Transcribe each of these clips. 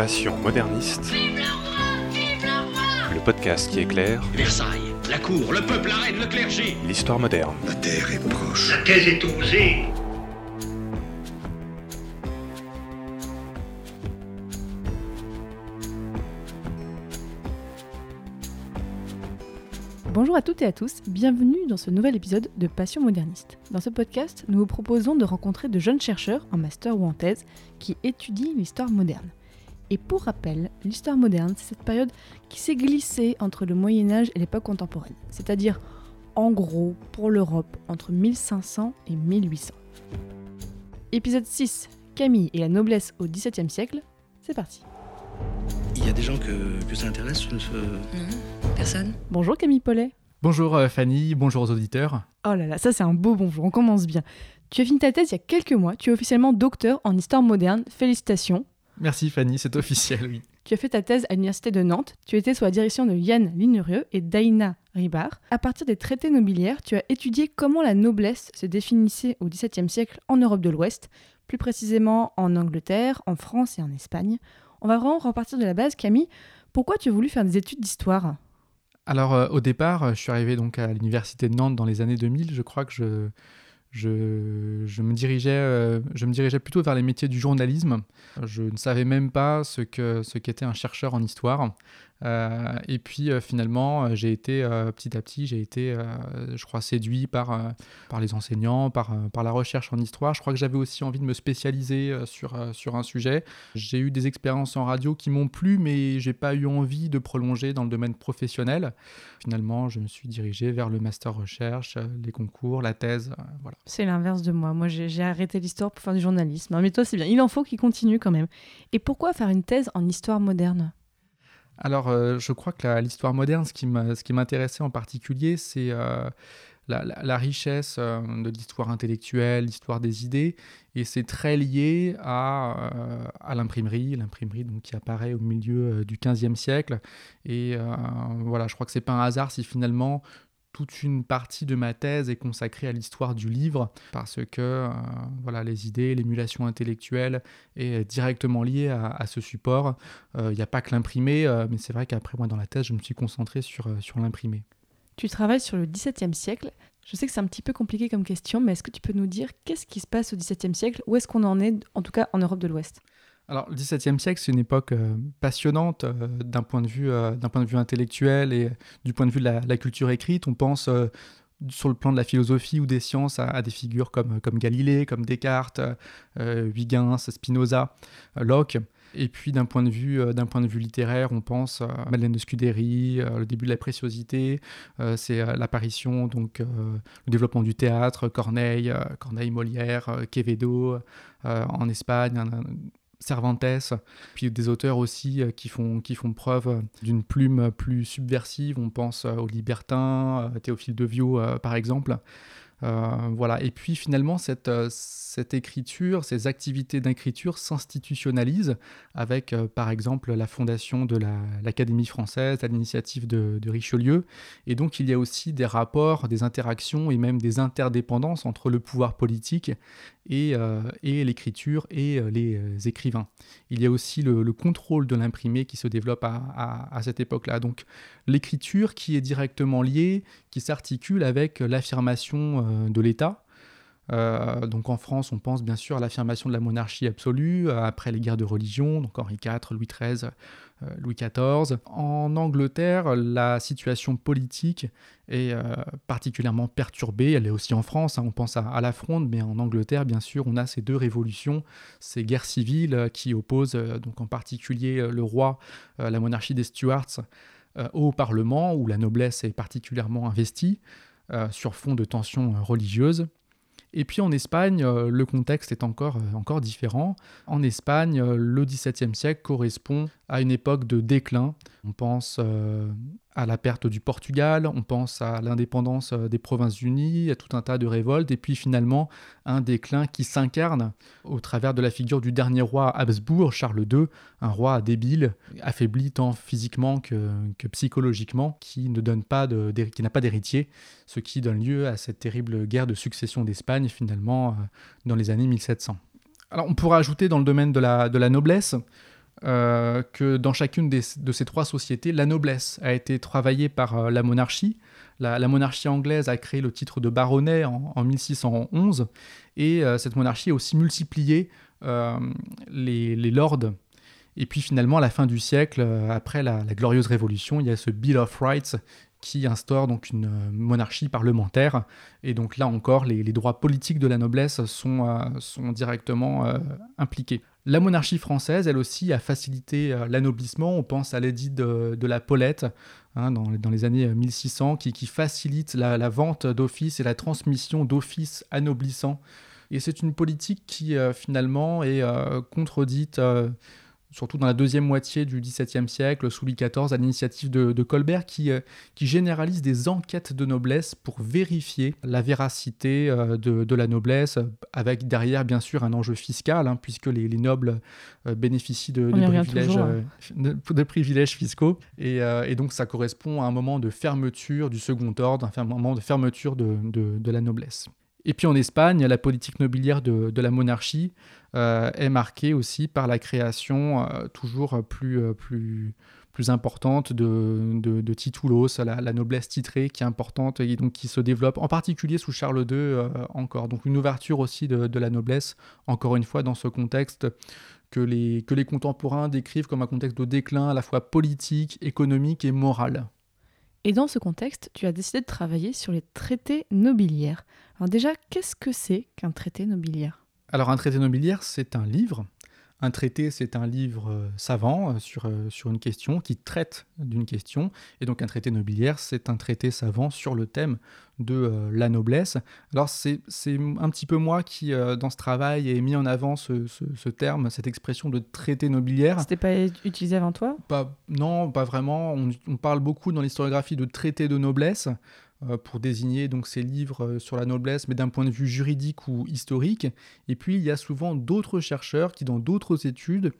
Passion moderniste. Le podcast qui éclaire Versailles, la cour, le peuple, la reine, le clergé. l'histoire moderne. La terre est proche. La thèse est osée. Bonjour à toutes et à tous, bienvenue dans ce nouvel épisode de Passion moderniste. Dans ce podcast, nous vous proposons de rencontrer de jeunes chercheurs en master ou en thèse qui étudient l'histoire moderne. Et pour rappel, l'histoire moderne, c'est cette période qui s'est glissée entre le Moyen Âge et l'époque contemporaine, c'est-à-dire en gros pour l'Europe entre 1500 et 1800. Épisode 6, Camille et la noblesse au XVIIe siècle, c'est parti. Il y a des gens que, que ça intéresse Non, personne. Bonjour Camille Paulet. Bonjour euh, Fanny, bonjour aux auditeurs. Oh là là, ça c'est un beau bonjour, on commence bien. Tu as fini ta thèse il y a quelques mois, tu es officiellement docteur en histoire moderne, félicitations. Merci Fanny, c'est officiel, oui. Tu as fait ta thèse à l'université de Nantes, tu étais sous la direction de Yann Linurieux et d'Aïna Ribard. À partir des traités nobiliaires, tu as étudié comment la noblesse se définissait au XVIIe siècle en Europe de l'Ouest, plus précisément en Angleterre, en France et en Espagne. On va vraiment repartir de la base, Camille. Pourquoi tu as voulu faire des études d'histoire? Alors euh, au départ, euh, je suis arrivé donc à l'université de Nantes dans les années 2000. Je crois que je, je, me, dirigeais, euh, je me dirigeais plutôt vers les métiers du journalisme. Je ne savais même pas ce que ce qu'était un chercheur en histoire. Euh, et puis euh, finalement, euh, j'ai été petit à petit, j'ai été, je crois, séduit par, par les enseignants, par, par la recherche en histoire. Je crois que j'avais aussi envie de me spécialiser sur, sur un sujet. J'ai eu des expériences en radio qui m'ont plu, mais j'ai pas eu envie de prolonger dans le domaine professionnel. Finalement, je me suis dirigé vers le master recherche, les concours, la thèse, voilà. C'est l'inverse de moi. Moi, j'ai arrêté l'histoire pour faire du journalisme. Mais toi, c'est bien. Il en faut qu'il continue quand même. Et pourquoi faire une thèse en histoire moderne? Alors, euh, je crois que l'histoire moderne, ce qui m'intéressait en particulier, c'est euh, la, richesse euh, de l'histoire intellectuelle, l'histoire des idées, et c'est très lié à, l'imprimerie, l'imprimerie qui apparaît au milieu du XVe siècle. Et voilà, je crois que c'est pas un hasard si finalement toute une partie de ma thèse est consacrée à l'histoire du livre, parce que euh, voilà, les idées, l'émulation intellectuelle est directement liée à, ce support. Il n'y a pas que l'imprimé, euh, mais c'est vrai qu'après, moi, dans la thèse, je me suis concentré sur, euh, sur l'imprimé. Tu travailles sur le XVIIe siècle. Je sais que c'est un petit peu compliqué comme question, mais est-ce que tu peux nous dire qu'est-ce qui se passe au XVIIe siècle? Où est-ce qu'on en est, en tout cas en Europe de l'Ouest? Alors, le XVIIe siècle, c'est une époque euh, passionnante euh, d'un point, de vue, euh, point de vue intellectuel et du point de vue de la, culture écrite. On pense euh, sur le plan de la philosophie ou des sciences à, des figures comme, comme Galilée, comme Descartes, Huygens, Spinoza, Locke. Et puis d'un point de vue point de vue littéraire, on pense à Madeleine de Scudéry, le début de la préciosité, c'est l'apparition donc le développement du théâtre, Corneille, Corneille, Molière, Quevedo en Espagne, Cervantes, puis des auteurs aussi euh, qui font, preuve euh, d'une plume plus subversive. On pense euh, aux libertins, Théophile de Viau par exemple. Euh, voilà. Et puis finalement, cette, euh, cette écriture, ces activités d'écriture s'institutionnalisent avec euh, par exemple la fondation de la- l'Académie française à l'initiative de, Richelieu. Et donc il y a aussi des rapports, des interactions et même des interdépendances entre le pouvoir politique et, l'écriture et les écrivains. Il y a aussi le, le contrôle de l'imprimé qui se développe à, cette époque-là. Donc l'écriture qui est directement liée, qui s'articule avec l'affirmation de l'État. Euh, donc en France, on pense bien sûr à l'affirmation de la monarchie absolue, euh, après les guerres de religion, donc Henri IV, Louis XIII, euh, Louis XIV. En Angleterre, la situation politique est euh, particulièrement perturbée. Elle est aussi en France, hein, on pense à, à la Fronde, mais en Angleterre, bien sûr, on a ces deux révolutions, ces guerres civiles euh, qui opposent euh, donc en particulier euh, le roi, euh, la monarchie des Stuarts, euh, au Parlement, où la noblesse est particulièrement investie, euh, sur fond de tensions euh, religieuses. Et puis en Espagne, euh, le contexte est encore, euh, encore différent. En Espagne, euh, le XVIIe siècle correspond à une époque de déclin. On pense euh, à la perte du Portugal, on pense à l'indépendance euh, des Provinces-Unies, à tout un tas de révoltes, et puis finalement un déclin qui s'incarne au travers de la figure du dernier roi Habsbourg, Charles II, un roi débile, affaibli tant physiquement que, que psychologiquement, qui n'a pas d'héritier, ce qui donne lieu à cette terrible guerre de succession d'Espagne finalement euh, dans les années 1700. Alors on pourra ajouter dans le domaine de la noblesse euh, que dans chacune de ces trois sociétés, la noblesse a été travaillée par euh, la monarchie. La, monarchie anglaise a créé le titre de baronnet en, en 1611, et euh, cette monarchie a aussi multiplié les, lords. Et puis finalement, à la fin du siècle, après la, glorieuse révolution, il y a ce Bill of Rights qui instaure donc une monarchie parlementaire. Et donc là encore, les, les droits politiques de la noblesse sont, sont directement impliqués. La monarchie française, elle aussi, a facilité euh, l'anoblissement. On pense à l'édit de, la Paulette hein, dans, les- années 1600, qui, qui facilite la, vente d'offices et la transmission d'offices anoblissants. Et c'est une politique qui, euh, finalement, est euh, contredite, euh, surtout dans la deuxième moitié du XVIIe siècle, sous Louis XIV, à l'initiative de, de Colbert, qui, euh, qui généralise des enquêtes de noblesse pour vérifier la véracité euh, de, de la noblesse, avec derrière, bien sûr, un enjeu fiscal, hein, puisque les, les nobles euh, bénéficient de, On de privilèges, toujours, de, privilèges fiscaux. Et, et donc, ça correspond à un moment de fermeture du second ordre, un moment de fermeture de la noblesse. Et puis en Espagne, la politique nobiliaire de, de la monarchie euh, est marquée aussi par la création euh, toujours plus, euh, plus, plus importante de, de, titulos, la, noblesse titrée qui est importante et donc qui se développe en particulier sous Charles II encore. Donc une ouverture aussi de, de la noblesse, encore une fois dans ce contexte que les, que les contemporains décrivent comme un contexte de déclin à la fois politique, économique et moral. Et dans ce contexte, tu as décidé de travailler sur les traités nobiliaires. Alors déjà, qu'est-ce que c'est qu'un traité nobiliaire? Alors un traité nobiliaire, c'est un livre. Un traité, c'est un livre euh, savant euh, sur, euh, sur une question qui traite d'une question. Et donc un traité nobiliaire, c'est un traité savant sur le thème de la noblesse. Alors c'est un petit peu moi qui, dans ce travail, ai mis en avant ce, ce- ce terme, cette expression de traité nobiliaire. C'était pas utilisé avant toi? Pas, non, pas vraiment. On, on parle beaucoup dans l'historiographie de traité de noblesse pour désigner donc ces livres euh, sur la noblesse, mais d'un point de vue juridique ou historique. Et puis il y a souvent d'autres chercheurs qui, dans d'autres études,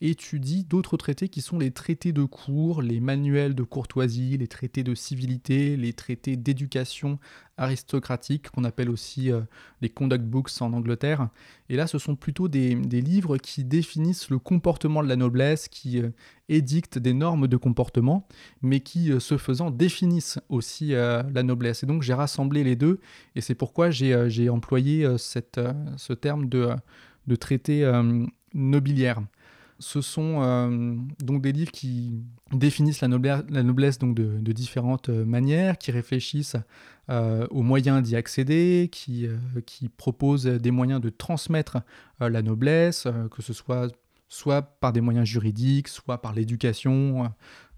étudient d'autres traités qui sont les traités de cour, les manuels de courtoisie, les traités de civilité, les traités d'éducation aristocratique, qu'on appelle aussi euh, les conduct books en Angleterre. Et là, ce sont plutôt des, livres qui définissent le comportement de la noblesse, qui euh, édictent des normes de comportement, mais qui, euh, ce faisant, définissent aussi euh, la noblesse. Et donc, j'ai rassemblé les deux, et c'est pourquoi j'ai euh, employé euh, euh, ce terme de, euh, de traité euh, nobiliaire. Ce sont euh, donc des livres qui définissent la, noblesse, donc de, différentes euh, manières, qui réfléchissent euh, aux moyens d'y accéder, qui, qui proposent des moyens de transmettre la noblesse, que ce soit soit par des moyens juridiques, soit par l'éducation.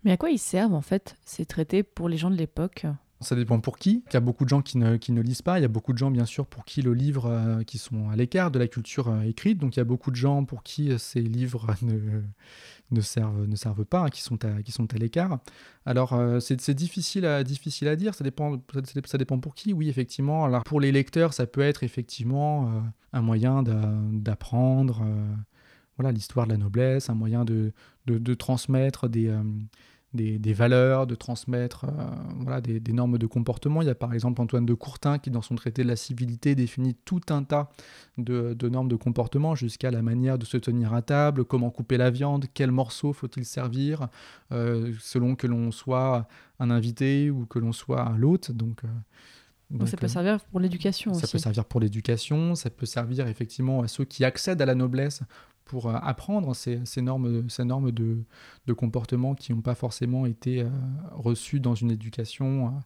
Mais à quoi ils servent en fait ces traités pour les gens de l'époque? Ça dépend pour qui. Il y a beaucoup de gens qui ne, lisent pas. Il y a beaucoup de gens, bien sûr, pour qui le livre, euh, qui sont à l'écart de la culture euh, écrite. Donc il y a beaucoup de gens pour qui euh, ces livres ne, servent, ne servent pas, hein, qui sont à, l'écart. Alors euh, c'est difficile à, dire. Ça dépend, pour qui. Oui, effectivement. Alors pour les lecteurs, ça peut être effectivement un moyen d'a- d'apprendre. voilà l'histoire de la noblesse, un moyen de, transmettre des, des, des valeurs, de transmettre euh, voilà, des, des normes de comportement. Il y a par exemple Antoine de Courtin qui, dans son traité de la civilité, définit tout un tas de, de normes de comportement, jusqu'à la manière de se tenir à table, comment couper la viande, quel morceau faut-il servir, euh, selon que l'on soit un invité ou que l'on soit l'hôte. Donc, euh, Donc, ça donc, peut euh, servir pour l'éducation ça aussi. peut servir pour l'éducation, ça peut servir effectivement à ceux qui accèdent à la noblesse pour euh, apprendre ces, normes, ces normes de, comportement qui n'ont pas forcément été euh, reçues dans une éducation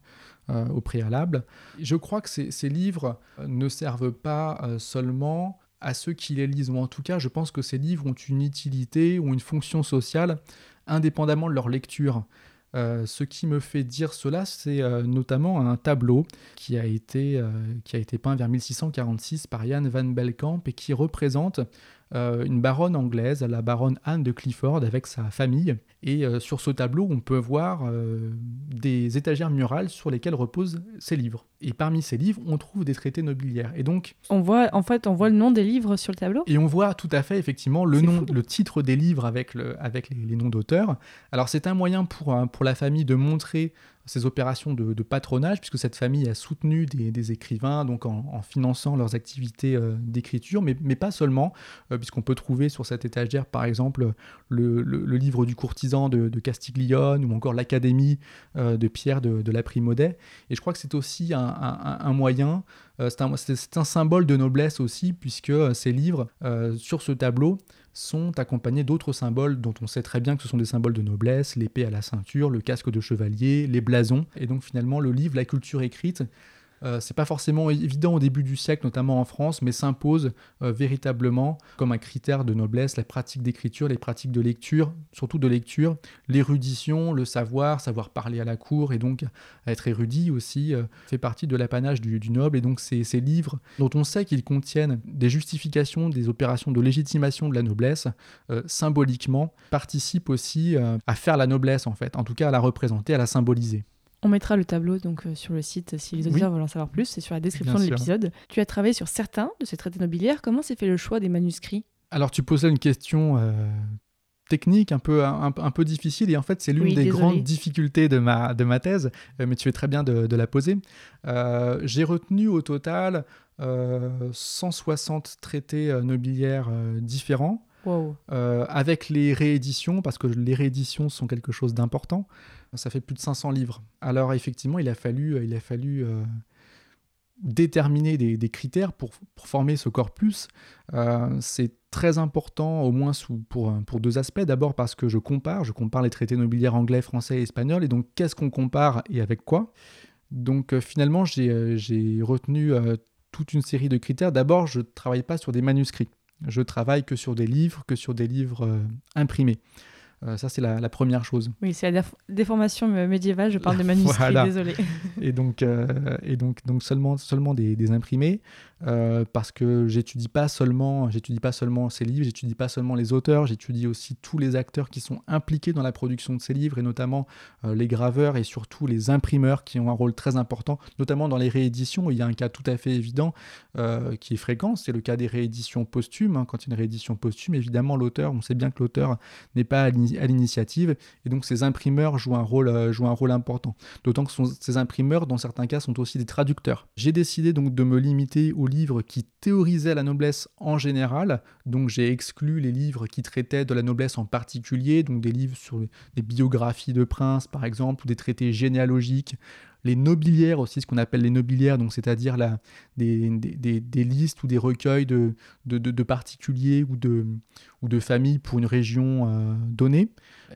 euh, au préalable. Je crois que ces, livres ne servent pas seulement à ceux qui les lisent, ou en tout cas, je pense que ces livres ont une utilité ou une fonction sociale indépendamment de leur lecture. Ce qui me fait dire cela, c'est notamment un tableau qui a, été, qui a été peint vers 1646 par Jan van Belkamp et qui représente euh, une baronne anglaise, la baronne Anne de Clifford, avec sa famille. Et euh, sur ce tableau, on peut voir euh, des étagères murales sur lesquelles reposent ses livres. Et parmi ces livres, on trouve des traités nobiliaires. Et donc, On voit, en fait, on voit le nom des livres sur le tableau? et on voit tout à fait effectivement le nom, fou. le titre des livres avec, le, avec les, les noms d'auteurs. Alors c'est un moyen pour, pour la famille de montrer ces opérations de, patronage, puisque cette famille a soutenu des, écrivains donc en, finançant leurs activités euh, d'écriture, mais, mais, pas seulement, euh, puisqu'on peut trouver sur cette étagère, par exemple, le, livre du courtisan de, Castiglione ou encore l'Académie euh, de Pierre de, la Primaudet. Et je crois que c'est aussi un moyen, c'est un, un, symbole de noblesse aussi, puisque ces livres, sur ce tableau, sont accompagnés d'autres symboles dont on sait très bien que ce sont des symboles de noblesse, l'épée à la ceinture, le casque de chevalier, les blasons. Et donc finalement, le livre, la culture écrite, c'est pas forcément évident au début du siècle, notamment en France, mais s'impose euh, véritablement comme un critère de noblesse la pratique d'écriture, les pratiques de lecture, surtout de lecture, l'érudition, le savoir, savoir parler à la cour et donc être érudit aussi euh, fait partie de l'apanage du, noble. Et donc ces, livres dont on sait qu'ils contiennent des justifications, des opérations de légitimation de la noblesse, euh, symboliquement participent aussi euh, à faire la noblesse en fait, en tout cas à la représenter, à la symboliser. On mettra le tableau donc euh, sur le site si les auditeurs oui. veulent en savoir plus. C'est sur la description Bien de l'épisode. Tu as travaillé sur certains de ces traités nobiliaires. Comment s'est fait le choix des manuscrits? Alors tu posais une question euh, technique un peu, un, un, peu difficile et en fait c'est l'une oui, des désolé. grandes difficultés de ma, de ma thèse, euh, mais tu fais très bien de, de la poser. Euh, J'ai retenu au total 160 traités nobiliaires différents. Wow. avec les rééditions, parce que les rééditions sont quelque chose d'important ça fait plus de 500 livres. Alors effectivement, il a fallu, il a fallu euh, déterminer des, critères pour, former ce corpus. Euh, c'est très important, au moins pour, deux aspects. D'abord parce que je compare, je compare les traités nobiliaires anglais, français et espagnols, et donc qu'est-ce qu'on compare et avec quoi? Donc euh, finalement, j'ai euh, retenu euh, toute une série de critères. D'abord, je ne travaille pas sur des manuscrits. Je travaille que sur des livres, que sur des livres euh, imprimés. Euh, ça, c'est la, la, première chose. Oui, c'est la déformation médiévale, je parle de manuscrits, voilà. désolé. et donc, euh, et donc, donc seulement, seulement des, des imprimés, euh, parce que j'étudie pas seulement, j'étudie pas seulement ces livres, j'étudie pas seulement les auteurs, j'étudie aussi tous les acteurs qui sont impliqués dans la production de ces livres, et notamment euh, les graveurs et surtout les imprimeurs qui ont un rôle très important, notamment dans les rééditions. Il y a un cas tout à fait évident euh, qui est fréquent, c'est le cas des rééditions posthumes. Hein. Quand il y a une réédition posthume, évidemment, l'auteur, on sait bien que l'auteur n'est pas à l'initiative, et donc ces imprimeurs jouent un rôle, jouent un rôle important. D'autant que ces imprimeurs, dans certains cas, sont aussi des traducteurs. J'ai décidé donc de me limiter aux livres qui théorisaient la noblesse en général, donc j'ai exclu les livres qui traitaient de la noblesse en particulier, donc des livres sur des biographies de princes par exemple, ou des traités généalogiques, les nobiliaires aussi, ce qu'on appelle les nobiliaires, donc c'est-à-dire des, des, des, listes ou des recueils de, de, de, de particuliers ou de, ou de familles pour une région euh, donnée.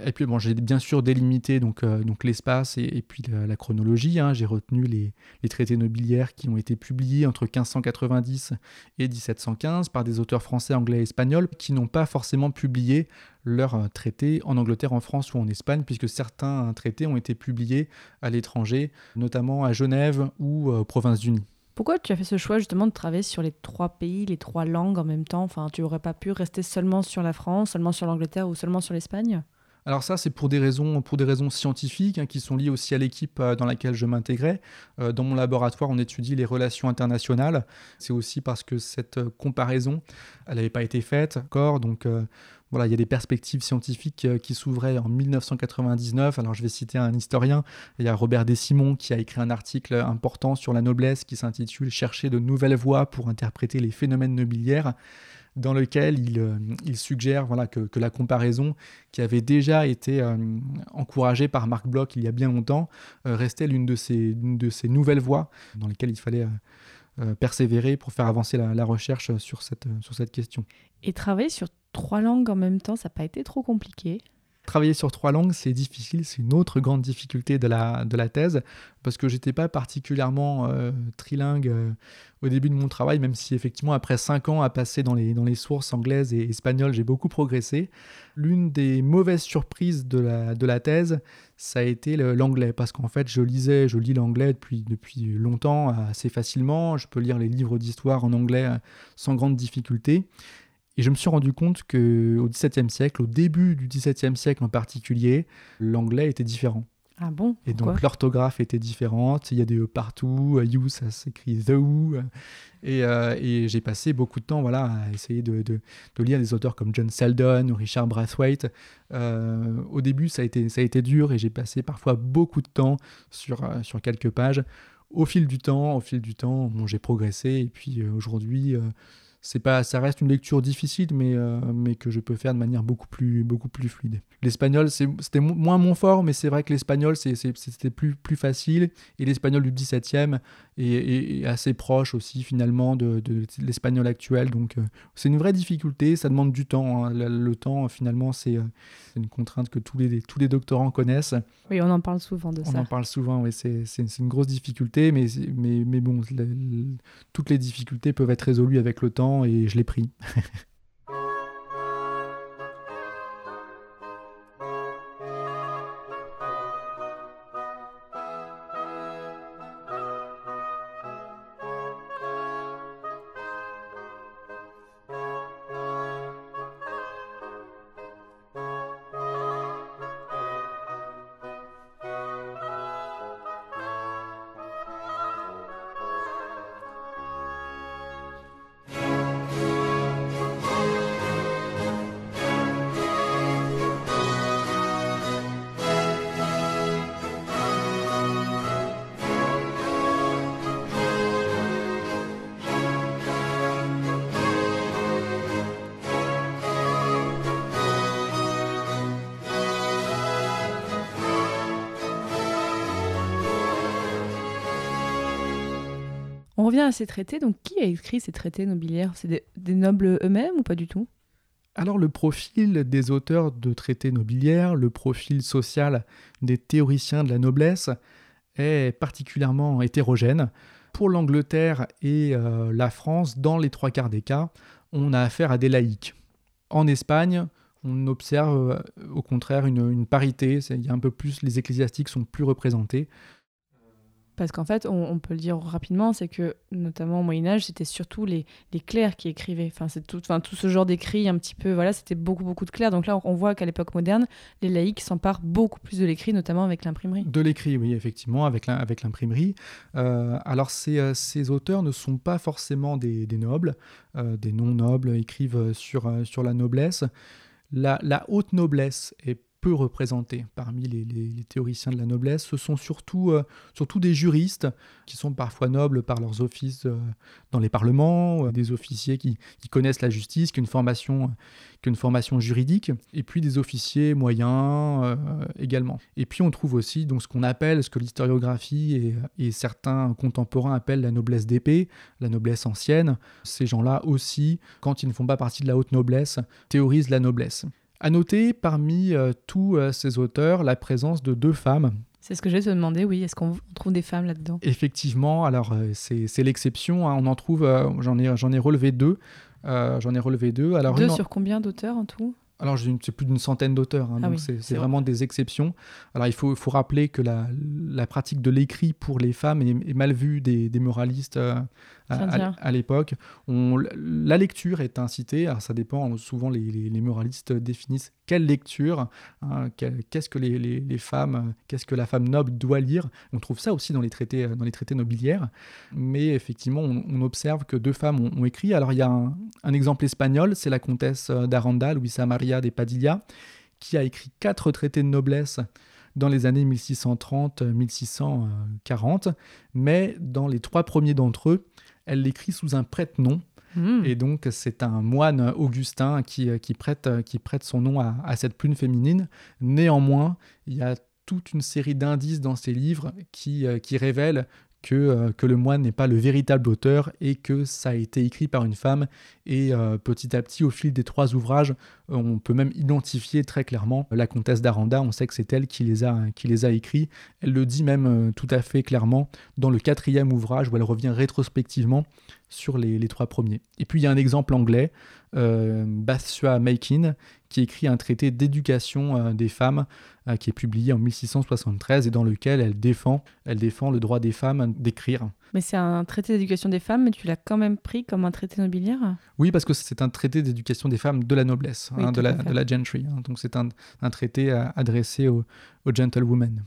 Et puis bon, j'ai bien sûr délimité donc, euh, donc l'espace et, puis la, chronologie. Hein. J'ai retenu les, les, traités nobiliaires qui ont été publiés entre 1590 et 1715 par des auteurs français, anglais et espagnols qui n'ont pas forcément publié leurs euh, traités en Angleterre, en France ou en Espagne, puisque certains traités ont été publiés à l'étranger, notamment à Genève ou euh, aux Provinces-Unies. Pourquoi tu as fait ce choix justement de travailler sur les trois pays, les trois langues en même temps? Enfin, tu n'aurais pas pu rester seulement sur la France, seulement sur l'Angleterre ou seulement sur l'Espagne? Alors ça, c'est pour des raisons, pour des raisons scientifiques hein, qui sont liées aussi à l'équipe euh, dans laquelle je m'intégrais. Euh, dans mon laboratoire, on étudie les relations internationales. C'est aussi parce que cette euh, comparaison, elle n'avait pas été faite encore. Donc voilà, il y a des perspectives scientifiques qui s'ouvraient en 1999. Alors je vais citer un historien. Il y a Robert Desimon qui a écrit un article important sur la noblesse qui s'intitule Chercher de nouvelles voies pour interpréter les phénomènes nobiliaires dans lequel il, euh, suggère voilà, que, la comparaison qui avait déjà été euh, encouragée par Marc Bloch il y a bien longtemps euh, restait l'une de, ces, de nouvelles voies dans lesquelles il fallait persévérer pour faire avancer la, la, recherche sur cette, sur cette question. Et travailler sur trois langues en même temps, ça n'a pas été trop compliqué Travailler sur trois langues, c'est difficile, c'est une autre grande difficulté de la, de la thèse, parce que j'étais pas particulièrement euh, trilingue euh, au début de mon travail, même si effectivement après cinq ans à passer dans les, dans les sources anglaises et espagnoles, j'ai beaucoup progressé. L'une des mauvaises surprises de la, de la thèse, ça a été l'anglais, parce qu'en fait je lisais, je lis l'anglais depuis, depuis longtemps, assez facilement, je peux lire les livres d'histoire en anglais euh, sans grande difficulté. Et je me suis rendu compte qu'au XVIIe siècle, au début du XVIIe siècle en particulier, l'anglais était différent. Ah bon? Et donc l'orthographe était différente, il y a des E partout, euh, you ça s'écrit the ou. euh, Et, euh, et j'ai passé beaucoup de temps voilà, à essayer de, de- de lire des auteurs comme John Seldon ou Richard Brathwaite. Euh, au début, ça a, été, ça a été dur et j'ai passé parfois beaucoup de temps sur, euh, sur quelques pages. Au fil du temps, au fil du temps, bon, j'ai progressé et puis aujourd'hui, c'est pas, ça reste une lecture difficile, mais, euh, mais que je peux faire de manière beaucoup plus, beaucoup plus fluide. L'espagnol, c'était mo- moins mon fort, mais c'est vrai que l'espagnol, c'était plus, plus facile. Et l'espagnol du 17e est assez proche aussi, finalement, de, de l'espagnol actuel. Donc, euh, c'est une vraie difficulté, ça demande du temps. hein. Le, le temps, finalement, c'est euh, une contrainte que tous les, tous les doctorants connaissent. Oui, on en parle souvent de On ça. en parle souvent, oui, c'est une grosse difficulté, mais, mais, mais bon, le- le- toutes les difficultés peuvent être résolues avec le temps et je l'ai pris. On revient à ces traités. Donc, qui a écrit ces traités nobiliaires? C'est des, nobles eux-mêmes ou pas du tout? Alors le profil des auteurs de traités nobiliaires, le profil social des théoriciens de la noblesse est particulièrement hétérogène. Pour l'Angleterre et euh, la France, dans les trois quarts des cas, on a affaire à des laïcs. En Espagne, on observe euh, au contraire une, parité, il y a un peu plus, les ecclésiastiques sont plus représentés. Parce qu'en fait, on, peut le dire rapidement, c'est que notamment au Moyen Âge, c'était surtout les, les clercs qui écrivaient. Enfin, c'est tout, enfin, tout ce genre d'écrit un petit peu. Voilà, c'était beaucoup beaucoup de clercs. Donc là, on, voit qu'à l'époque moderne, les laïcs s'emparent beaucoup plus de l'écrit, notamment avec l'imprimerie. De l'écrit, oui, effectivement, avec l'im- avec l'imprimerie. Euh, alors, ces, euh, ces auteurs ne sont pas forcément des, des nobles. Euh, des non-nobles écrivent sur, sur la noblesse. La haute noblesse est peu représentée parmi les, théoriciens de la noblesse. Ce sont surtout, euh, surtout des juristes qui sont parfois nobles par leurs offices euh, dans les parlements, euh, des officiers qui, connaissent la justice, qui ont une formation, juridique, et puis des officiers moyens également. Et puis on trouve aussi donc, ce qu'on appelle, ce que l'historiographie et certains contemporains appellent la noblesse d'épée, la noblesse ancienne. Ces gens-là aussi, quand ils ne font pas partie de la haute noblesse, théorisent la noblesse. À noter parmi euh, tous euh, ces auteurs la présence de deux femmes. C'est ce que je vais te demander, oui. Est-ce qu'on on trouve des femmes là-dedans? Effectivement, alors euh, c'est l'exception. hein, on en trouve, j'en ai, relevé deux. J'en ai relevé deux. Alors, Deux une sur combien d'auteurs en tout? Alors, c'est plus d'une centaine d'auteurs, hein, Ah donc oui, c'est c'est c'est vrai. vraiment des exceptions. Alors, il faut, rappeler que la, la pratique de l'écrit pour les femmes est, est mal vue des, des moralistes euh, à, l'époque. La lecture est incitée, alors ça dépend, souvent les, les- les moralistes définissent quelle lecture, hein, qu'est-ce que les, femmes, euh, qu'est-ce que la femme noble doit lire. On trouve ça aussi dans les traités, euh, dans les traités nobiliaires, mais effectivement, on, on observe que deux femmes ont, ont écrit. Alors, il y a un, un exemple espagnol, c'est la comtesse euh, d'Aranda, Luisa Maria de Padilla, qui a écrit quatre traités de noblesse dans les années 1630-1640, mais dans les trois premiers d'entre eux, elle l'écrit sous un prête-nom, Hmm. et donc c'est un moine augustin qui, euh, qui, prête, qui prête son nom à, à cette plume féminine. Néanmoins, il y a toute une série d'indices dans ces livres qui, euh, qui révèlent que, euh, que le moine n'est pas le véritable auteur et que ça a été écrit par une femme. Et euh, petit à petit, au fil des trois ouvrages, euh, on peut même identifier très clairement la comtesse d'Aranda. On sait que c'est elle qui les, a, qui les a écrits. Elle le dit même euh, tout à fait clairement dans le quatrième ouvrage où elle revient rétrospectivement sur les, trois premiers. Et puis il y a un exemple anglais, Bathsheba Makin, qui écrit un traité d'éducation des femmes qui est publié en 1673 et dans lequel elle défend, elle défend le droit des femmes d'écrire. Mais c'est un traité d'éducation des femmes, mais tu l'as quand même pris comme un traité nobiliaire Oui, parce que c'est un traité d'éducation des femmes de la noblesse, Oui, hein, de, la, de gentry. hein. Donc c'est un, un traité euh, adressé aux, aux gentlewomen.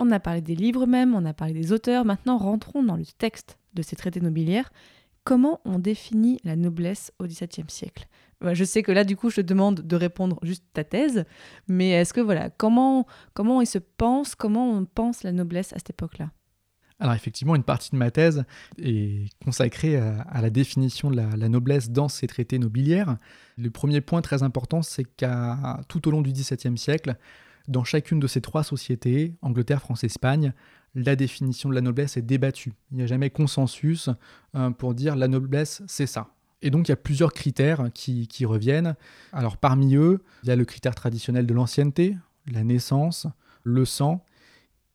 On a parlé des livres même, on a parlé des auteurs, maintenant rentrons dans le texte de ces traités nobiliaires. Comment on définit la noblesse au XVIIe siècle? Bah, Je sais que là, du coup, je te demande de répondre juste ta thèse, mais est-ce que voilà, comment, comment il se pense, comment on pense la noblesse à cette époque-là? Alors effectivement, une partie de ma thèse est consacrée à, la définition de la, noblesse dans ces traités nobiliaires. Le premier point très important, c'est qu'à tout au long du XVIIe siècle, dans chacune de ces trois sociétés, Angleterre, France, Espagne, la définition de la noblesse est débattue. Il n'y a jamais consensus euh, pour dire la noblesse, c'est ça. Et donc il y a plusieurs critères qui reviennent. Alors parmi eux, il y a le critère traditionnel de l'ancienneté, la naissance, le sang,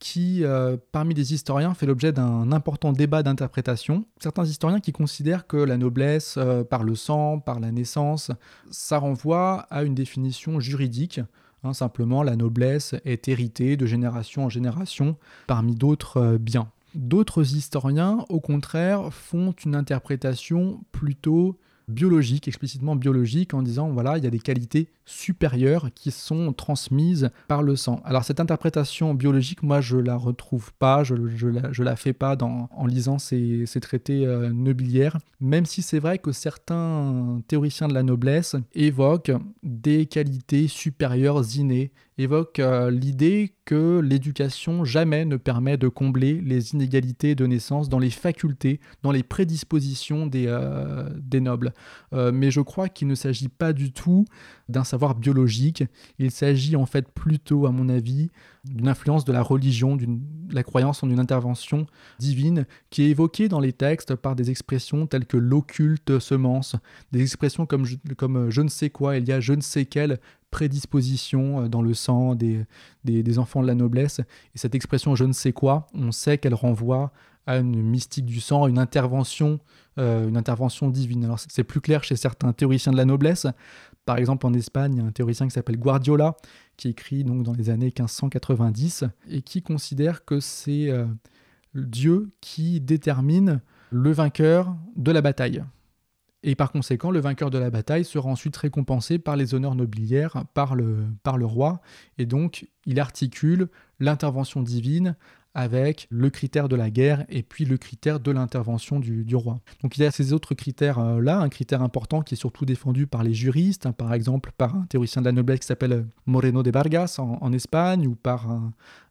qui, euh, parmi les historiens, fait l'objet d'un important débat d'interprétation. Certains historiens qui considèrent que la noblesse, euh, par le sang, par la naissance, ça renvoie à une définition juridique. Hein, simplement, la noblesse est héritée de génération en génération parmi d'autres euh, biens. D'autres historiens, au contraire, font une interprétation plutôt biologique, explicitement biologique, en disant voilà, il y a des qualités supérieures qui sont transmises par le sang. Alors cette interprétation biologique, moi je la retrouve pas, je, je, la, fais pas en lisant ces, ces traités euh, nobiliaires, même si c'est vrai que certains théoriciens de la noblesse évoquent des qualités supérieures innées, évoquent euh, l'idée que l'éducation jamais ne permet de combler les inégalités de naissance dans les facultés, dans les prédispositions des, euh, des nobles. Euh, mais je crois qu'il ne s'agit pas du tout d'un savoir biologique, il s'agit en fait plutôt, à mon avis, d'une influence de la religion, de la croyance en une intervention divine qui est évoquée dans les textes par des expressions telles que l'occulte semence, des expressions comme je, comme je ne sais quoi, il y a je ne sais quelle prédisposition dans le sang des, des, enfants de la noblesse. Et cette expression je ne sais quoi, on sait qu'elle renvoie à une mystique du sang, une intervention, euh, une intervention divine. Alors c'est plus clair chez certains théoriciens de la noblesse. Par exemple, en Espagne, il y a un théoricien qui s'appelle Guardiola, qui écrit donc dans les années 1590 et qui considère que c'est euh, Dieu qui détermine le vainqueur de la bataille. Et par conséquent, le vainqueur de la bataille sera ensuite récompensé par les honneurs nobiliaires, par le, par le roi. Et donc, il articule l'intervention divine avec le critère de la guerre et puis le critère de l'intervention du, roi. Donc il y a ces autres critères-là, un critère important qui est surtout défendu par les juristes, hein, par exemple par un théoricien de la noblesse qui s'appelle Moreno de Vargas en, Espagne, ou par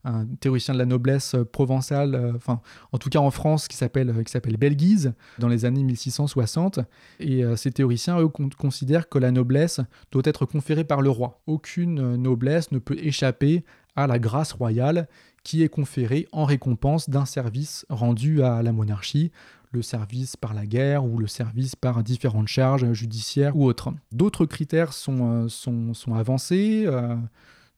un, théoricien de la noblesse provençale, euh, enfin en tout cas en France, qui s'appelle Belguise, dans les années 1660. Et euh, ces théoriciens, eux, considèrent que la noblesse doit être conférée par le roi. Aucune noblesse ne peut échapper à la grâce royale qui est conféré en récompense d'un service rendu à la monarchie, le service par la guerre ou le service par différentes charges judiciaires ou autres. D'autres critères sont, euh, avancés, euh,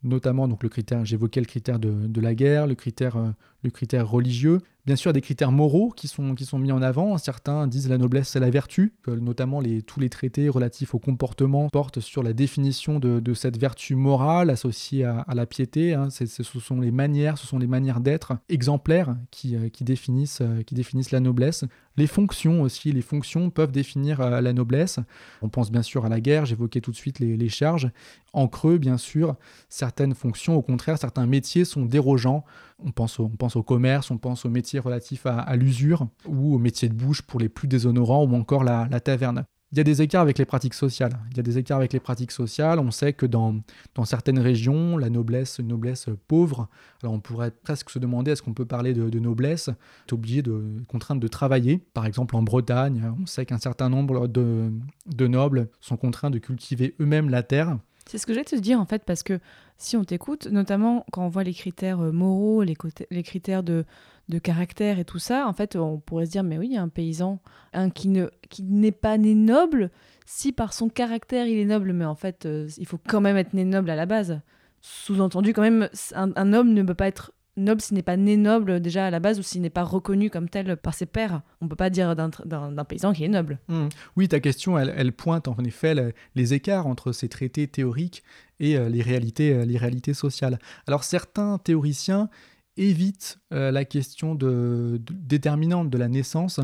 notamment donc le critère, j'évoquais le critère de, la guerre, le critère, euh, le critère religieux, bien sûr des critères moraux qui sont, qui sont mis en avant. Certains disent la noblesse c'est la vertu, notamment tous les traités relatifs au comportement portent sur la définition de, cette vertu morale associée à, la piété. Hein. ce sont les manières, ce sont les manières d'être exemplaires qui, euh, définissent, euh, qui définissent la noblesse. Les fonctions aussi, les fonctions peuvent définir euh, la noblesse. On pense bien sûr à la guerre, j'évoquais tout de suite les, charges. En creux, bien sûr, certaines fonctions, au contraire, certains métiers sont dérogeants. On pense au, commerce, on pense aux métiers relatifs à, l'usure ou aux métiers de bouche pour les plus déshonorants ou encore la taverne. Il y a des écarts avec les pratiques sociales. Il y a des écarts avec les pratiques sociales. On sait que dans, dans certaines régions, la noblesse, une noblesse pauvre, alors on pourrait presque se demander est-ce qu'on peut parler de, noblesse? Est de contrainte de travailler. Par exemple, en Bretagne, on sait qu'un certain nombre de, de nobles sont contraints de cultiver eux-mêmes la terre. C'est ce que j'allais te dire en fait, parce que si on t'écoute, notamment quand on voit les critères moraux, les, critères de, de caractère et tout ça, en fait, on pourrait se dire, mais oui, un paysan un qui ne qui n'est pas né noble, si par son caractère il est noble, mais en fait, euh, il faut quand même être né noble à la base. Sous-entendu, quand même, un, un, homme ne peut pas être noble s'il n'est pas né noble déjà à la base ou s'il n'est pas reconnu comme tel par ses pairs. On ne peut pas dire d'un paysan qui est noble. Mmh. Oui, ta question, elle, pointe en effet le, les écarts entre ces traités théoriques et euh, les, réalités, euh, les réalités sociales. Alors certains théoriciens évitent euh, la question de, déterminante de la naissance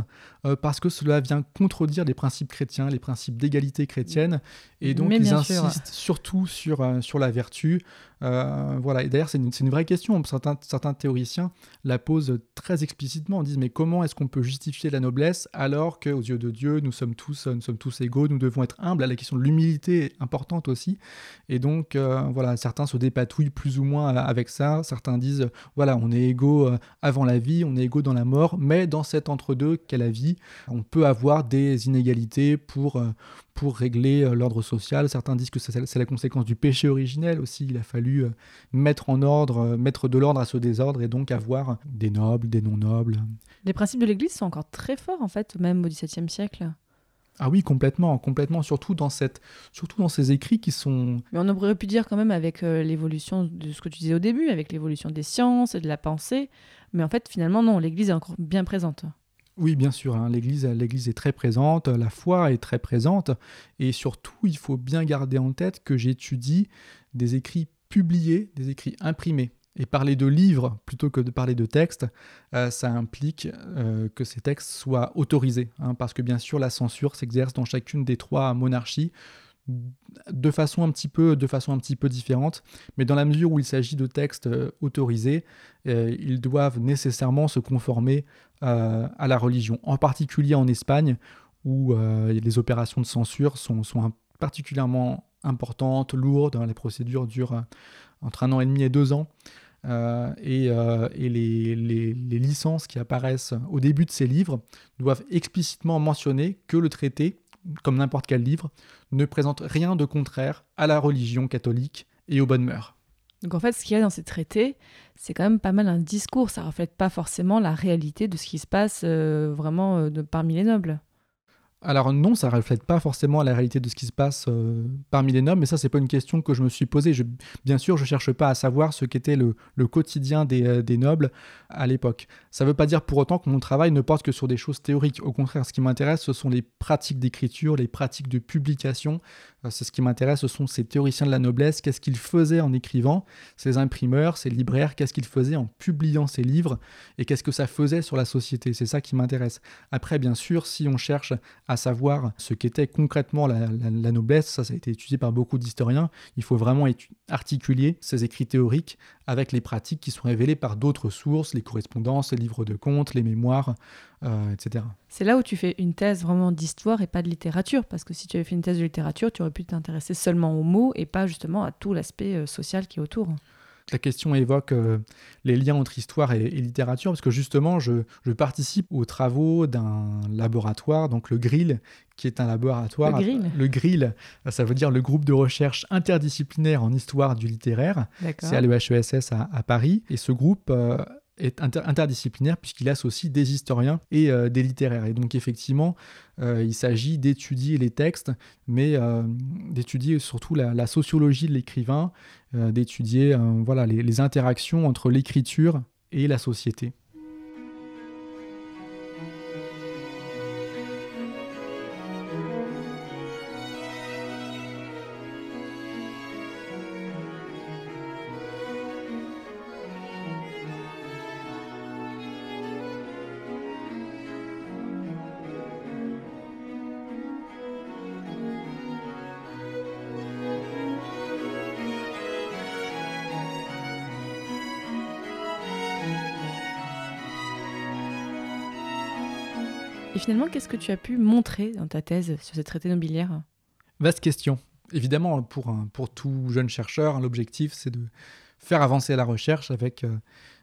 euh, parce que cela vient contredire les principes chrétiens, les principes d'égalité chrétienne, et donc ils sûr. insistent surtout sur, euh, sur la vertu. Euh, voilà. Et d'ailleurs, c'est une, une vraie question. Certains, certains théoriciens la posent très explicitement. Ils disent mais comment est-ce qu'on peut justifier la noblesse alors qu'aux yeux de Dieu, nous sommes tous, nous sommes tous égaux, nous devons être humbles? La question de l'humilité est importante aussi. Et donc, voilà, certains se dépatouillent plus ou moins avec ça. Certains disent voilà, on est égaux avant la vie, on est égaux dans la mort, mais dans cet entre-deux qu'est la vie, on peut avoir des inégalités pour, euh, pour régler euh, l'ordre social. Certains disent que c'est la conséquence du péché originel aussi. Il a fallu euh, mettre en ordre, mettre de l'ordre à ce désordre et donc avoir des nobles, des non-nobles. Les principes de l'Église sont encore très forts, en fait, même au XVIIe siècle. Ah oui, complètement, complètement, surtout dans, cette, surtout dans ces écrits qui sont... Mais on aurait pu dire quand même avec euh, l'évolution de ce que tu disais au début, avec l'évolution des sciences et de la pensée. Mais en fait, finalement, non, l'Église est encore bien présente. Oui, bien sûr, hein, l'Église, est très présente, la foi est très présente, et surtout, il faut bien garder en tête que j'étudie des écrits publiés, des écrits imprimés. Et parler de livres plutôt que de parler de textes, euh, ça implique euh, que ces textes soient autorisés, hein, parce que bien sûr, la censure s'exerce dans chacune des trois monarchies de façon un petit peu, de façon un petit peu différente, mais dans la mesure où il s'agit de textes euh, autorisés, euh, ils doivent nécessairement se conformer euh, à la religion, en particulier en Espagne, où les opérations de censure sont, particulièrement importantes, lourdes, hein, les procédures durent entre un an et demi et deux ans. Et les- les licences qui apparaissent au début de ces livres doivent explicitement mentionner que le traité, comme n'importe quel livre, ne présente rien de contraire à la religion catholique et aux bonnes mœurs. Donc en fait, ce qu'il y a dans ces traités, c'est quand même pas mal un discours. Ça reflète pas forcément la réalité de ce qui se passe euh, vraiment euh, de- parmi les nobles. Alors non, ça reflète pas forcément la réalité de ce qui se passe euh, parmi les nobles, mais ça c'est pas une question que je me suis posée. Je- bien sûr, je cherche pas à savoir ce qu'était le, le quotidien des, des nobles à l'époque. Ça veut pas dire pour autant que mon travail ne porte que sur des choses théoriques. Au contraire, ce qui m'intéresse, ce sont les pratiques d'écriture, les pratiques de publication. Euh, c'est ce qui m'intéresse, ce sont ces théoriciens de la noblesse. Qu'est-ce qu'ils faisaient en écrivant Ces imprimeurs, ces libraires, qu'est-ce qu'ils faisaient en publiant ces livres? Et qu'est-ce que ça faisait sur la société? C'est ça qui m'intéresse. Après, bien sûr, si on cherche à savoir ce qu'était concrètement la, noblesse, ça, ça a été étudié par beaucoup d'historiens, il faut vraiment articuler ces écrits théoriques avec les pratiques qui sont révélées par d'autres sources, les correspondances, livres de comptes, les mémoires, euh, etc. C'est là où tu fais une thèse vraiment d'histoire et pas de littérature. Parce que si tu avais fait une thèse de littérature, tu aurais pu t'intéresser seulement aux mots et pas justement à tout l'aspect euh, social qui est autour. La question évoque euh, les liens entre histoire et, et littérature, parce que justement, je, je participe aux travaux d'un laboratoire, donc le GRIL, qui est un laboratoire. Le Grill Le GRIL, ça veut dire le groupe de recherche interdisciplinaire en histoire du littéraire. C'est à l'EHESS à, à Paris. Et ce groupe euh, interdisciplinaire puisqu'il associe des historiens et euh, des littéraires. Et donc effectivement, euh, il s'agit d'étudier les textes, mais euh, d'étudier surtout la, sociologie de l'écrivain, d'étudier voilà, les interactions entre l'écriture et la société. Et finalement, qu'est-ce que tu as pu montrer dans ta thèse sur ces traités nobiliaires Vaste question. Évidemment, pour, un- pour tout jeune chercheur, hein, l'objectif, c'est de faire avancer la recherche avec, euh,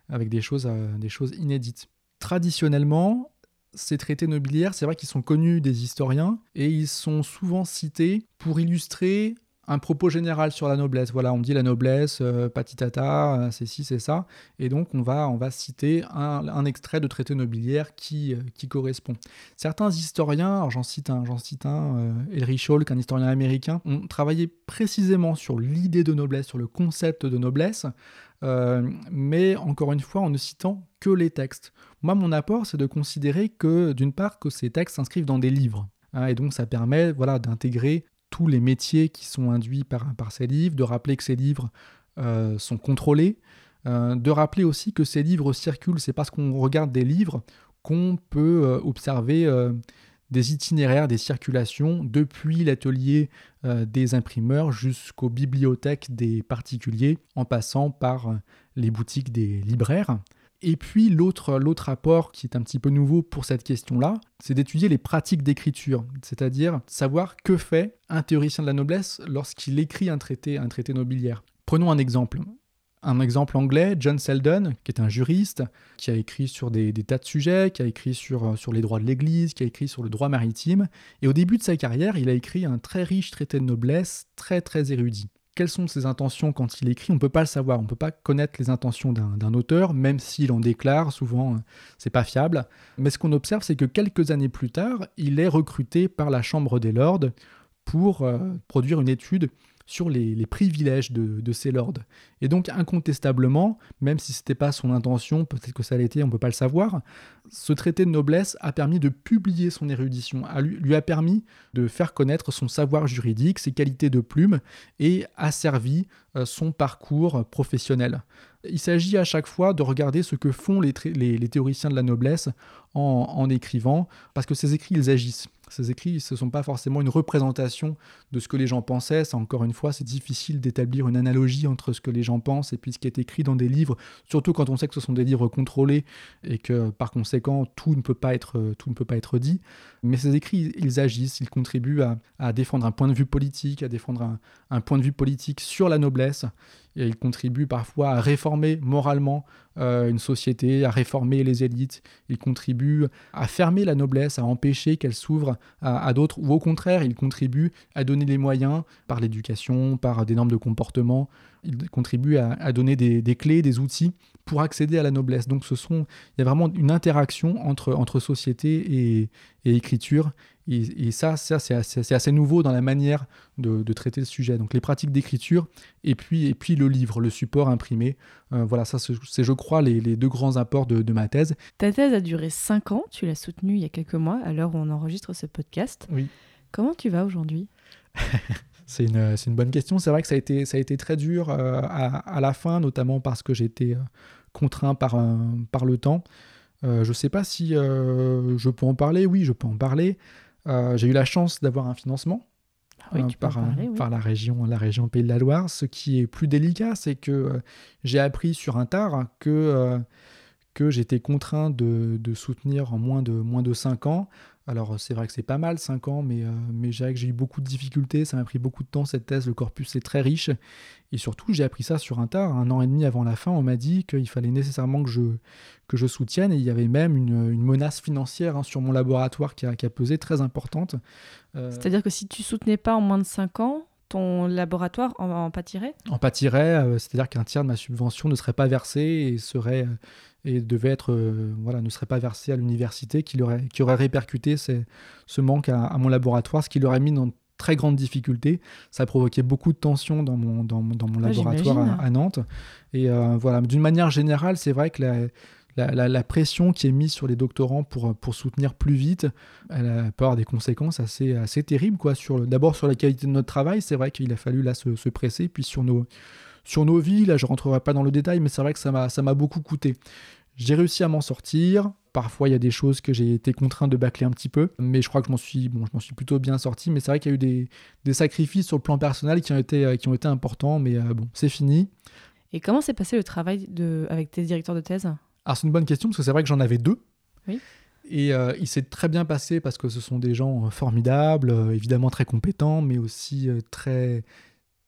avec des, choses, euh, des choses inédites. Traditionnellement, ces traités nobiliaires, c'est vrai qu'ils sont connus des historiens et ils sont souvent cités pour illustrer un propos général sur la noblesse. Voilà, on dit la noblesse, euh, patitata, euh, c'est ci, c'est ça. Et donc, on va, on va citer un, extrait de traité nobiliaire qui, euh, qui correspond. Certains historiens, j'en cite un, j'en cite un euh, Elrich un historien américain, ont travaillé précisément sur l'idée de noblesse, sur le concept de noblesse, mais encore une fois en ne citant que les textes. Moi, mon apport, c'est de considérer que, d'une part, que ces textes s'inscrivent dans des livres. hein, et donc, ça permet voilà, d'intégrer tous les métiers qui sont induits par, ces livres, de rappeler que ces livres euh, sont contrôlés, euh, de rappeler aussi que ces livres circulent, c'est parce qu'on regarde des livres qu'on peut euh, observer des itinéraires, des circulations depuis l'atelier des imprimeurs jusqu'aux bibliothèques des particuliers, en passant par les boutiques des libraires. Et puis l'autre, l'autre apport qui est un petit peu nouveau pour cette question-là, c'est d'étudier les pratiques d'écriture, c'est-à-dire savoir que fait un théoricien de la noblesse lorsqu'il écrit un traité, un traité nobiliaire. Prenons un exemple. Un exemple anglais, John Selden, qui est un juriste, qui a écrit sur des, tas de sujets, qui a écrit sur, sur les droits de l'Église, qui a écrit sur le droit maritime. Et au début de sa carrière, il a écrit un très riche traité de noblesse, très très érudit quelles sont ses intentions quand il écrit, on ne peut pas le savoir, on ne peut pas connaître les intentions d'un auteur, même s'il en déclare, souvent euh, c'est pas fiable. Mais ce qu'on observe, c'est que quelques années plus tard, il est recruté par la Chambre des Lords pour euh, produire une étude sur les, privilèges de, ces lords. Et donc incontestablement, même si ce n'était pas son intention, peut-être que ça l'était, on ne peut pas le savoir, ce traité de noblesse a permis de publier son érudition, lui a permis de faire connaître son savoir juridique, ses qualités de plume, et a servi euh, son parcours professionnel. Il s'agit à chaque fois de regarder ce que font les, théoriciens de la noblesse en, écrivant, parce que ces écrits, ils agissent. Ces écrits, ce ne sont pas forcément une représentation de ce que les gens pensaient. Ça, encore une fois, c'est difficile d'établir une analogie entre ce que les gens pensent et puis ce qui est écrit dans des livres, surtout quand on sait que ce sont des livres contrôlés et que par conséquent, tout ne peut pas être, tout ne peut pas être dit. Mais ces écrits, ils agissent, ils contribuent à, défendre un point de vue politique, à défendre un point de vue politique sur la noblesse et il contribue parfois à réformer moralement euh, une société, à réformer les élites, il contribue à fermer la noblesse, à empêcher qu'elle s'ouvre à, d'autres, ou au contraire, il contribue à donner les moyens par l'éducation, par des normes de comportement, il contribue à, donner des, clés, des outils pour accéder à la noblesse. Donc ce sont, il y a vraiment une interaction entre, entre société et, et écriture, et, ça, ça c'est assez, nouveau dans la manière de, traiter le sujet. Donc les pratiques d'écriture et puis, et puis le livre, le support imprimé. Euh, voilà, ça c'est je crois les, deux grands apports de, ma thèse. Ta thèse a duré 5 ans, tu l'as soutenue il y a quelques mois, à l'heure où on enregistre ce podcast. Oui. Comment tu vas aujourd'hui? C'est une, une, bonne question. C'est vrai que ça a été, ça a été très dur euh, à, à, la fin, notamment parce que j'étais euh, contraint par, par le temps. je ne sais pas si je peux en parler. Oui, je peux en parler. Euh, j'ai eu la chance d'avoir un financement ah euh, par, par, la, région, la région Pays de la Loire. Ce qui est plus délicat, c'est que euh, j'ai appris sur un tard que, que j'étais contraint de, de, soutenir en moins de, moins de 5 ans. Alors c'est vrai que c'est pas mal, 5 ans, mais, euh, mais j'ai eu beaucoup de difficultés, ça m'a pris beaucoup de temps cette thèse, le corpus est très riche, et surtout j'ai appris ça sur un tard, un an et demi avant la fin, on m'a dit qu'il fallait nécessairement que je, que je soutienne, et il y avait même une, menace financière hein, sur mon laboratoire qui a, qui a, pesé très importante. Euh, C'est-à-dire que si tu soutenais pas en moins de 5 ans, ton laboratoire en, pâtirait? En pâtirait, euh, c'est-à-dire qu'un tiers de ma subvention ne serait pas versé et serait et devait être, euh, voilà, ne serait pas versé à l'université, qui, aurait, qui aurait répercuté ce manque à, mon laboratoire, ce qui l'aurait mis dans très grandes difficultés. Ça a provoqué beaucoup de tensions dans mon, dans, mon laboratoire à, Nantes. Et euh, voilà, d'une manière générale, c'est vrai que la, la, pression qui est mise sur les doctorants pour, pour soutenir plus vite, elle peut avoir des conséquences assez, assez terribles. Quoi. Sur, d'abord sur la qualité de notre travail, c'est vrai qu'il a fallu là se, se presser, puis sur nos, sur nos vies, là je rentrerai pas dans le détail, mais c'est vrai que ça m'a beaucoup coûté. J'ai réussi à m'en sortir. Parfois, il y a des choses que j'ai été contraint de bâcler un petit peu, mais je crois que je m'en suis, bon, je m'en suis plutôt bien sorti. Mais c'est vrai qu'il y a eu des, des, sacrifices sur le plan personnel qui ont été, euh, qui ont été importants, mais euh, bon, c'est fini. Et comment s'est passé le travail de, avec tes directeurs de thèse? Alors, c'est une bonne question, parce que c'est vrai que j'en avais deux. Oui. Et euh, il s'est très bien passé parce que ce sont des gens formidables, évidemment très compétents, mais aussi très,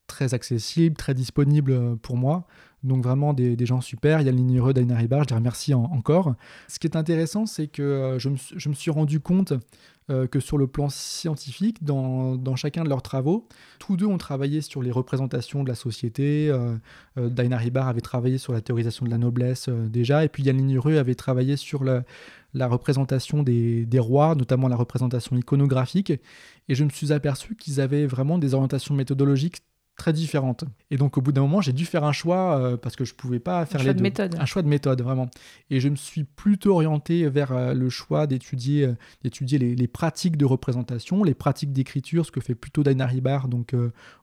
très accessibles, très disponibles pour moi. Donc vraiment des, gens super. Il y a l'ignoreux d'Ainaribar, je les remercie encore. Ce qui est intéressant, c'est que euh, je me, suis rendu compte euh, que sur le plan scientifique, dans, chacun de leurs travaux, tous deux ont travaillé sur les représentations de la société. Euh, euh avait travaillé sur la théorisation de la noblesse déjà, et puis Yann Lignereux avait travaillé sur la, représentation des, des, rois, notamment la représentation iconographique. Et je me suis aperçu qu'ils avaient vraiment des orientations méthodologiques très différentes. Et donc au bout d'un moment, j'ai dû faire un choix euh, parce que je pouvais pas faire Un les choix de deux. méthode. Un choix de méthode, vraiment. Et je me suis plutôt orienté vers euh, le choix d'étudier euh, d'étudier les, les pratiques de représentation, les pratiques d'écriture, ce que fait plutôt Daina Ribar donc,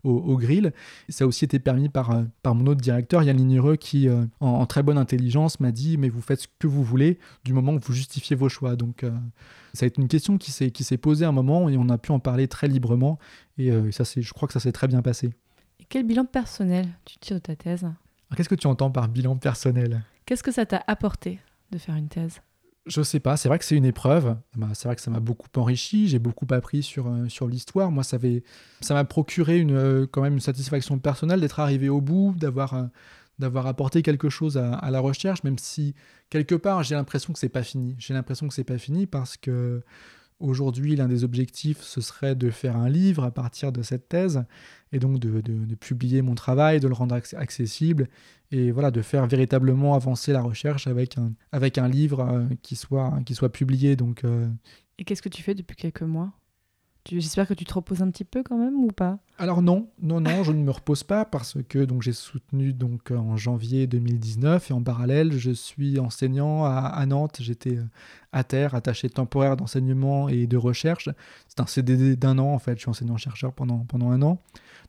au, au grill. Ça a aussi été permis par, par mon autre directeur, Yann Lignereux, qui, en, en très bonne intelligence, m'a dit Mais vous faites ce que vous voulez du moment que vous justifiez vos choix. Donc, ça a été une question qui s'est qui s'est posée à un moment et on a pu en parler très librement. Et ça, c'est- je crois que ça s'est très bien passé. Et quel bilan personnel tu tires de ta thèse? Qu'est-ce que tu entends par bilan personnel? Qu'est-ce que ça t'a apporté de faire une thèse? Je sais pas, c'est vrai que c'est une épreuve. Bah, c'est vrai que ça m'a beaucoup enrichi, j'ai beaucoup appris sur, euh, sur l'histoire. Moi, ça avait- ça m'a procuré une, euh, quand même une satisfaction personnelle d'être arrivé au bout, d'avoir euh, d'avoir apporté quelque chose à, à la recherche, même si quelque part j'ai l'impression que c'est pas fini. J'ai l'impression que c'est pas fini parce que aujourd'hui l'un des objectifs ce serait de faire un livre à partir de cette thèse et donc de, publier mon travail, de le rendre acc- accessible et voilà de faire véritablement avancer la recherche avec un, livre euh, qui, soit, publié. Donc euh, Et qu'est-ce que tu fais depuis quelques mois? J'espère que tu te reposes un petit peu quand même ou pas? Alors non, non, non, je ne me repose pas parce que donc j'ai soutenu donc en janvier 2019 et en parallèle je suis enseignant à, à Nantes. J'étais euh, à terre, attaché temporaire d'enseignement et de recherche. C'est un CDD d'un an en fait. Je suis enseignant chercheur pendant pendant un an.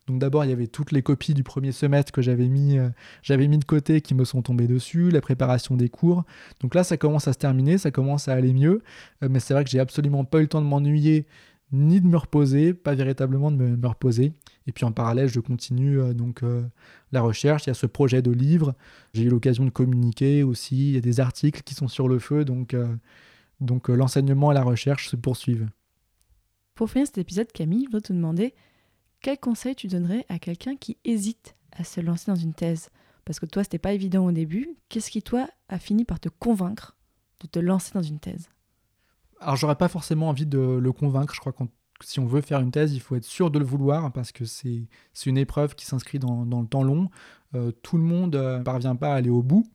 Donc d'abord il y avait toutes les copies du premier semestre que j'avais mis euh, j'avais mis de côté qui me sont tombées dessus, la préparation des cours. Donc là ça commence à se terminer, ça commence à aller mieux. Euh, mais c'est vrai que j'ai absolument pas eu le temps de m'ennuyer ni de me reposer, pas véritablement de me, reposer. Et puis en parallèle, je continue euh, donc euh, la recherche. Il y a ce projet de livre. J'ai eu l'occasion de communiquer aussi. Il y a des articles qui sont sur le feu. Donc, euh, donc l'enseignement et la recherche se poursuivent. Pour finir cet épisode, Camille, je voudrais te demander quel conseil tu donnerais à quelqu'un qui hésite à se lancer dans une thèse? Parce que toi, c'était pas évident au début. Qu'est-ce qui, toi, a fini par te convaincre de te lancer dans une thèse? Alors j'aurais pas forcément envie de le convaincre. Je crois que si on veut faire une thèse, il faut être sûr de le vouloir parce que c'est une épreuve qui s'inscrit dans, le temps long. Euh, tout le monde ne parvient pas à aller au bout.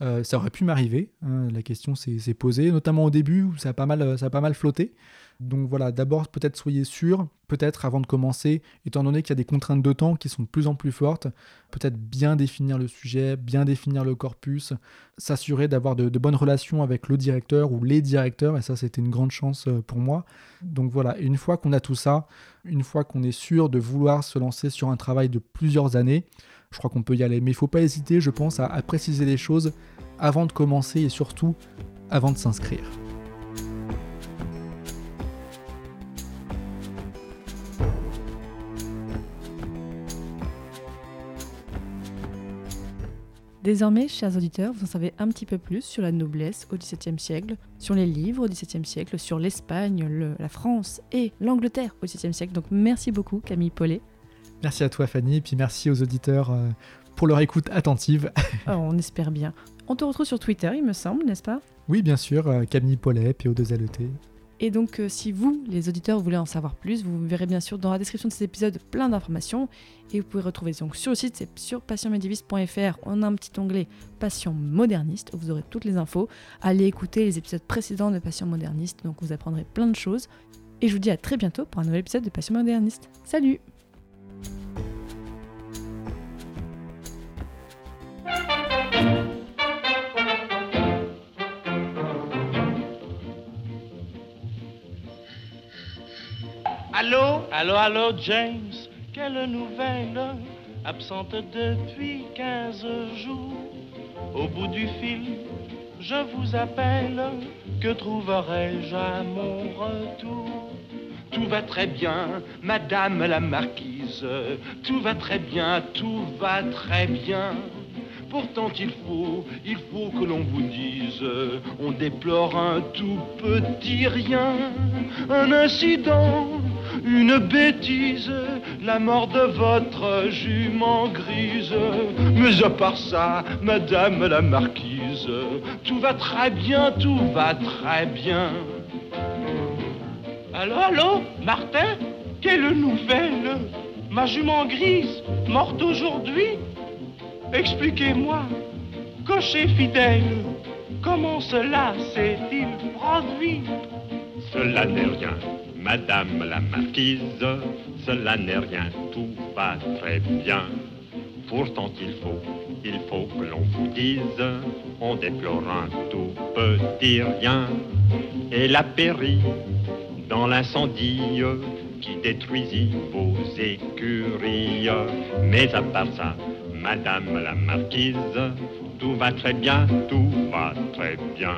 Euh, ça aurait pu m'arriver. hein, la question s'est posée, notamment au début où ça a mal, ça a pas mal flotté. Donc voilà, d'abord peut-être soyez sûr, peut-être avant de commencer, étant donné qu'il y a des contraintes de temps qui sont de plus en plus fortes, peut-être bien définir le sujet, bien définir le corpus, s'assurer d'avoir de, bonnes relations avec le directeur ou les directeurs, et ça c'était une grande chance euh, pour moi. Donc voilà, une fois qu'on a tout ça, une fois qu'on est sûr de vouloir se lancer sur un travail de plusieurs années, je crois qu'on peut y aller. Mais il ne faut pas hésiter, je pense, à préciser les choses avant de commencer et surtout avant de s'inscrire. Désormais, chers auditeurs, vous en savez un petit peu plus sur la noblesse au XVIIe siècle, sur les livres au XVIIe siècle, sur l'Espagne, le- la France et l'Angleterre au XVIIe siècle. Donc merci beaucoup Camille Paulet. Merci à toi Fanny, et puis merci aux auditeurs euh, pour leur écoute attentive. Oh, on espère bien. On te retrouve sur Twitter, il me semble, n'est-ce pas? Oui, bien sûr, euh, Camille Paulet, PO2LET. Et donc, euh, si vous, les auditeurs, voulez en savoir plus, vous verrez bien sûr dans la description de cet épisode plein d'informations. Et vous pouvez retrouver donc sur le site, c'est sur passionmédiéviste.fr. On a un petit onglet Passion moderniste où vous aurez toutes les infos. Allez écouter les épisodes précédents de Passion moderniste, donc vous apprendrez plein de choses. Et je vous dis à très bientôt pour un nouvel épisode de Passion moderniste. Salut Allô? Allô, allô, James. Quelle nouvelle? Absente depuis 15 jours. Au bout du fil, je vous appelle. Que trouverai-je à mon retour? Tout va très bien, Madame la Marquise. Tout va très bien, tout va très bien. Pourtant il faut, il faut que l'on vous dise, on déplore un tout petit rien, un incident, une bêtise, la mort de votre jument grise. Mais à part ça, Madame la Marquise, tout va très bien, tout va très bien. Allô, allô, Martin Quelle nouvelle? Ma jument grise, morte aujourd'hui? Expliquez-moi, cocher fidèle, comment cela s'est-il produit? Cela n'est rien, Madame la Marquise, cela n'est rien, tout va très bien. Pourtant il faut, il faut que l'on vous dise, on déplore un tout petit rien. Et la péri dans l'incendie qui détruisit vos écuries. Mais à part ça, Madame la Marquise, tout va très bien, tout va très bien.